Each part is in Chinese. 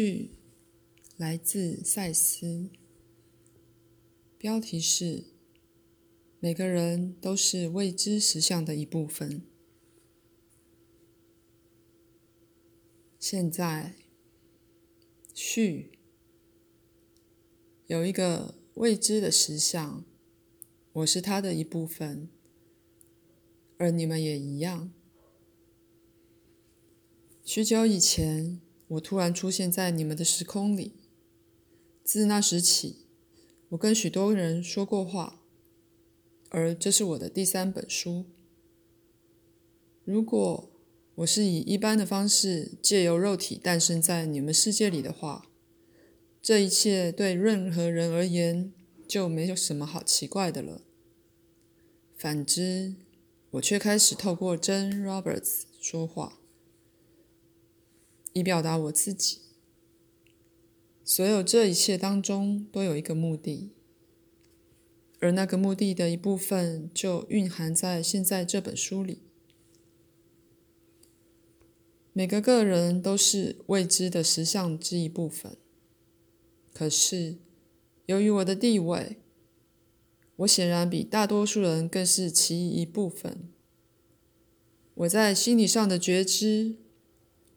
序来自赛斯，标题是“每个人都是未知实相的一部分”。现在，序有一个未知的实相，我是它的一部分，而你们也一样。许久以前，我突然出现在你们的时空里。自那时起，我跟许多人说过话，而这是我的第三本书。如果我是以一般的方式借由肉体诞生在你们世界里的话，这一切对任何人而言就没有什么好奇怪的了。反之，我却开始透过真 Roberts 说话。以表达我自己。所有这一切当中都有一个目的，而那个目的的一部分就蕴含在现在这本书里。每个个人都是未知的实相之一部分。可是，由于我的地位，我显然比大多数人更是其一部分。我在心理上的觉知。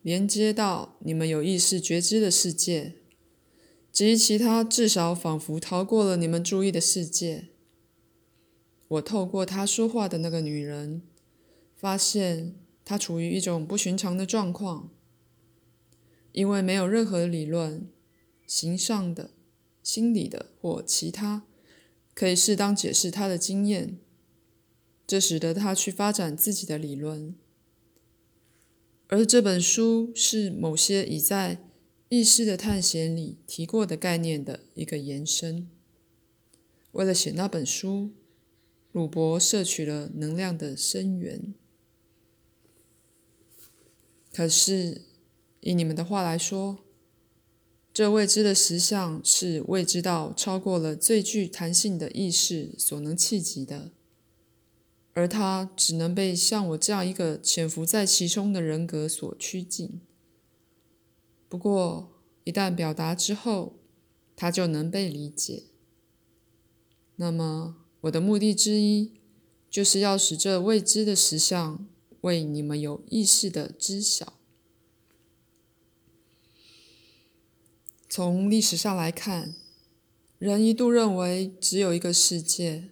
连接到你们有意识觉知的世界，及其他至少仿佛逃过了你们注意的世界。我透过他说话的那个女人，发现她处于一种不寻常的状况，因为没有任何理论、形上的、心理的或其他可以适当解释她的经验，这使得她去发展自己的理论。而这本书是某些已在意识的探险里提过的概念的一个延伸。为了写那本书，鲁伯摄取了能量的深源。可是，以你们的话来说，这未知的实相是未知到超过了最具弹性的意识所能企及的。而他只能被像我这样一个潜伏在其中的人格所趋近。不过，一旦表达之后，他就能被理解。那么，我的目的之一，就是要使这未知的实相为你们有意识的知晓。从历史上来看，人一度认为只有一个世界。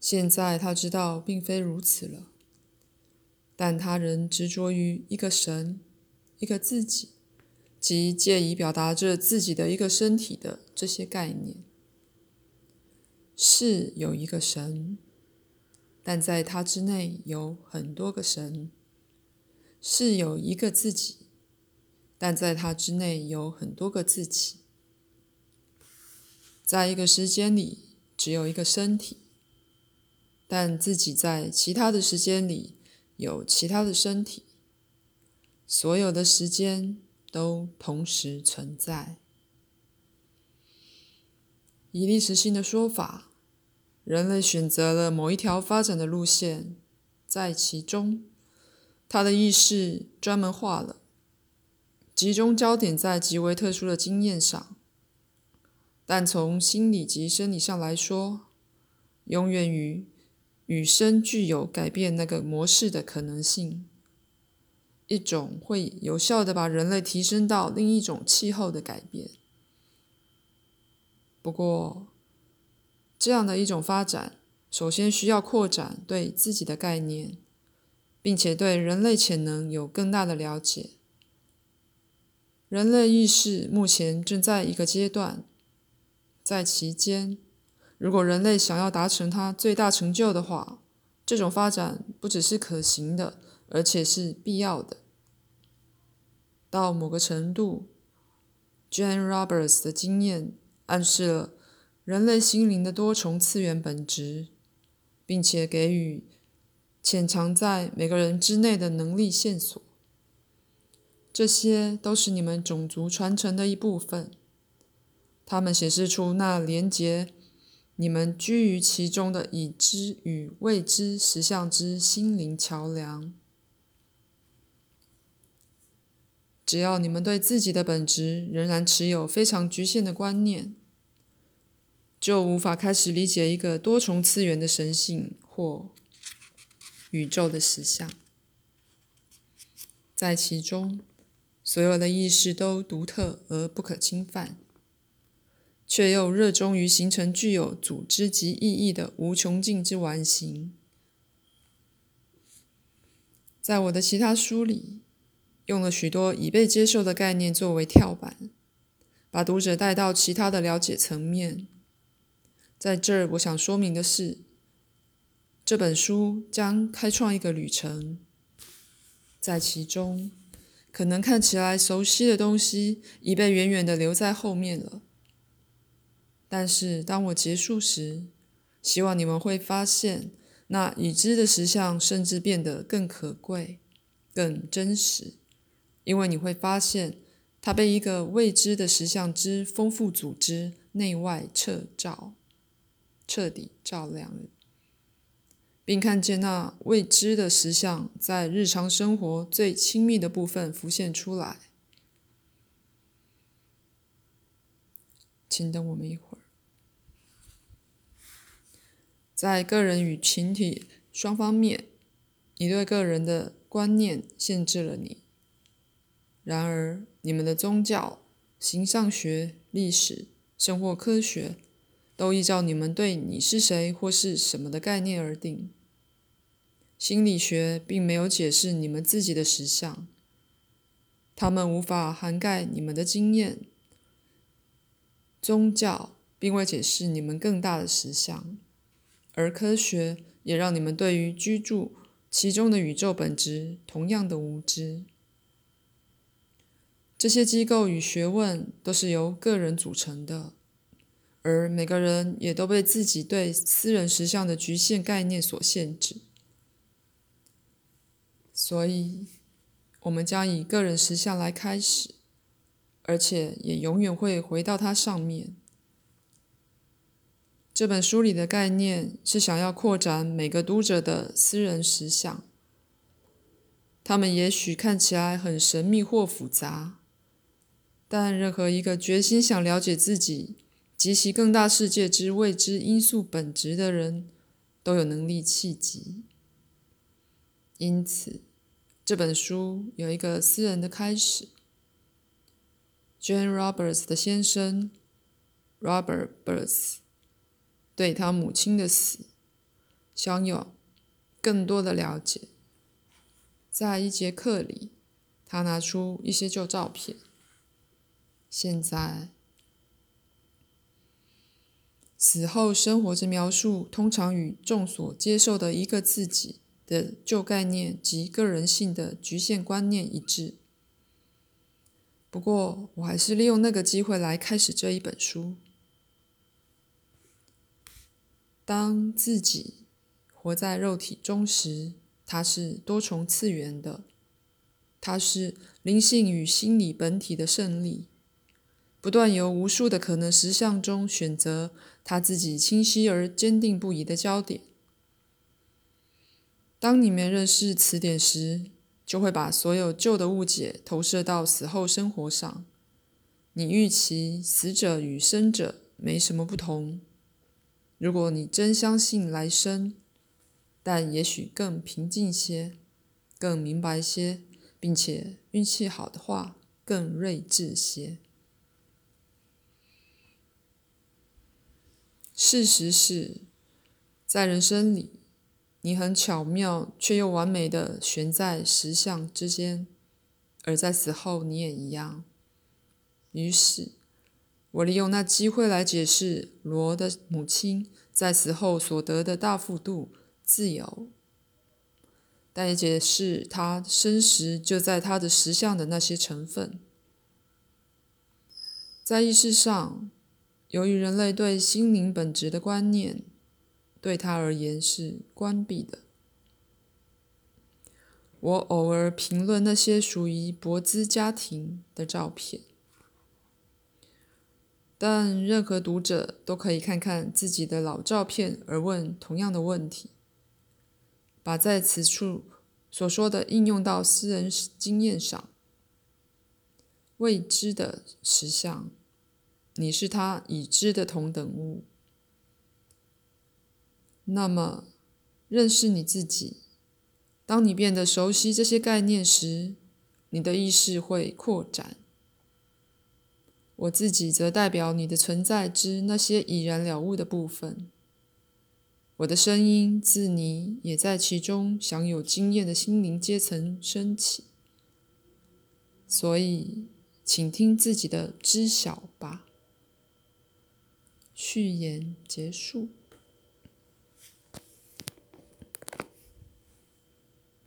现在他知道并非如此了，但他仍执着于一个神、一个自己，即借以表达着自己的一个身体的这些概念。是有一个神，但在他之内有很多个神；是有一个自己，但在他之内有很多个自己。在一个时间里，只有一个身体。但自己在其他的时间里有其他的身体，所有的时间都同时存在。以历史性的说法，人类选择了某一条发展的路线，在其中，他的意识专门化了，集中焦点在极为特殊的经验上。但从心理及生理上来说，永远与。与生具有改变那个模式的可能性，一种会有效的把人类提升到另一种气候的改变。不过，这样的一种发展，首先需要扩展对自己的概念，并且对人类潜能有更大的了解。人类意识目前正在一个阶段，在其间。如果人类想要达成它最大成就的话，这种发展不只是可行的，而且是必要的。到某个程度，Jane Roberts 的经验暗示了人类心灵的多重次元本质，并且给予潜藏在每个人之内的能力线索。这些都是你们种族传承的一部分，它们显示出那连结。你们居于其中的已知与未知实相之心灵桥梁，只要你们对自己的本质仍然持有非常局限的观念，就无法开始理解一个多重次元的神性或宇宙的实相。在其中，所有的意识都独特而不可侵犯，却又热衷于形成具有组织及意义的无穷尽之完形。在我的其他书里。用了许多已被接受的概念作为跳板，把读者带到其他的了解层面。在这儿，我想说明的是，这本书将开创一个旅程，在其中，可能看起来熟悉的东西已被远远的留在后面了。但是，当我结束时，希望你们会发现，那已知的实相甚至变得更可贵、更真实。因为你会发现，它被一个未知的实相之丰富组织内外彻照、彻底照亮了，并看见那未知的实相在日常生活最亲密的部分浮现出来。请等我们一会，在个人与群体双方面，你对个人的观念限制了你。然而，你们的宗教、形象学、历史、生活科学，都依照你们对你是谁或是什么的概念而定。心理学并没有解释你们自己的实相，他们无法涵盖你们的经验。宗教并未解释你们更大的实相，而科学也让你们对于居住其中的宇宙本质同样的无知。这些机构与学问都是由个人组成的，而每个人也都被自己对私人实相的局限概念所限制。所以，我们将以个人实相来开始，而且也永远会回到它上面。这本书里的概念是想要扩展每个读者的私人实相，他们也许看起来很神秘或复杂。但任何一个决心想了解自己及其更大世界之未知因素本质的人，都有能力契机。因此，这本书有一个私人的开始。Jane Roberts 的先生 Robert Burns 对他母亲的死想有更多的了解。在一节课里，他拿出一些旧照片。现在，死后生活之描述通常与众所接受的一个自己的旧概念及个人性的局限观念一致。不过，我还是利用那个机会来开始这一本书。当自己活在肉体中时，它是多重次元的，它是灵性与心理本体的胜利。不断由无数的可能实相中选择他自己清晰而坚定不移的焦点。当你们认识此点时，就会把所有旧的误解投射到死后生活上。你预期死者与生者没什么不同。如果你真相信来生，但也许更平静些，更明白些，并且运气好的话，更睿智些。事实是，在人生里，你很巧妙却又完美的悬在实相之间；而在死后，你也一样。于是，我利用那机会来解释罗的母亲在死后所得的大幅度自由，但也解释他生时就在他的石像的那些成分，在意识上。由于人类对心灵本质的观念，对他而言是关闭的。我偶尔评论那些属于博兹家庭的照片，但任何读者都可以看看自己的老照片而问同样的问题，把在此处所说的应用到私人经验上。未知的实相，你是他已知的同等物。那么，认识你自己。当你变得熟悉这些概念时，你的意识会扩展。我自己则代表你的存在之那些已然了悟的部分。我的声音自你也在其中享有经验的心灵阶层升起。所以，请听自己的知晓吧。序言结束。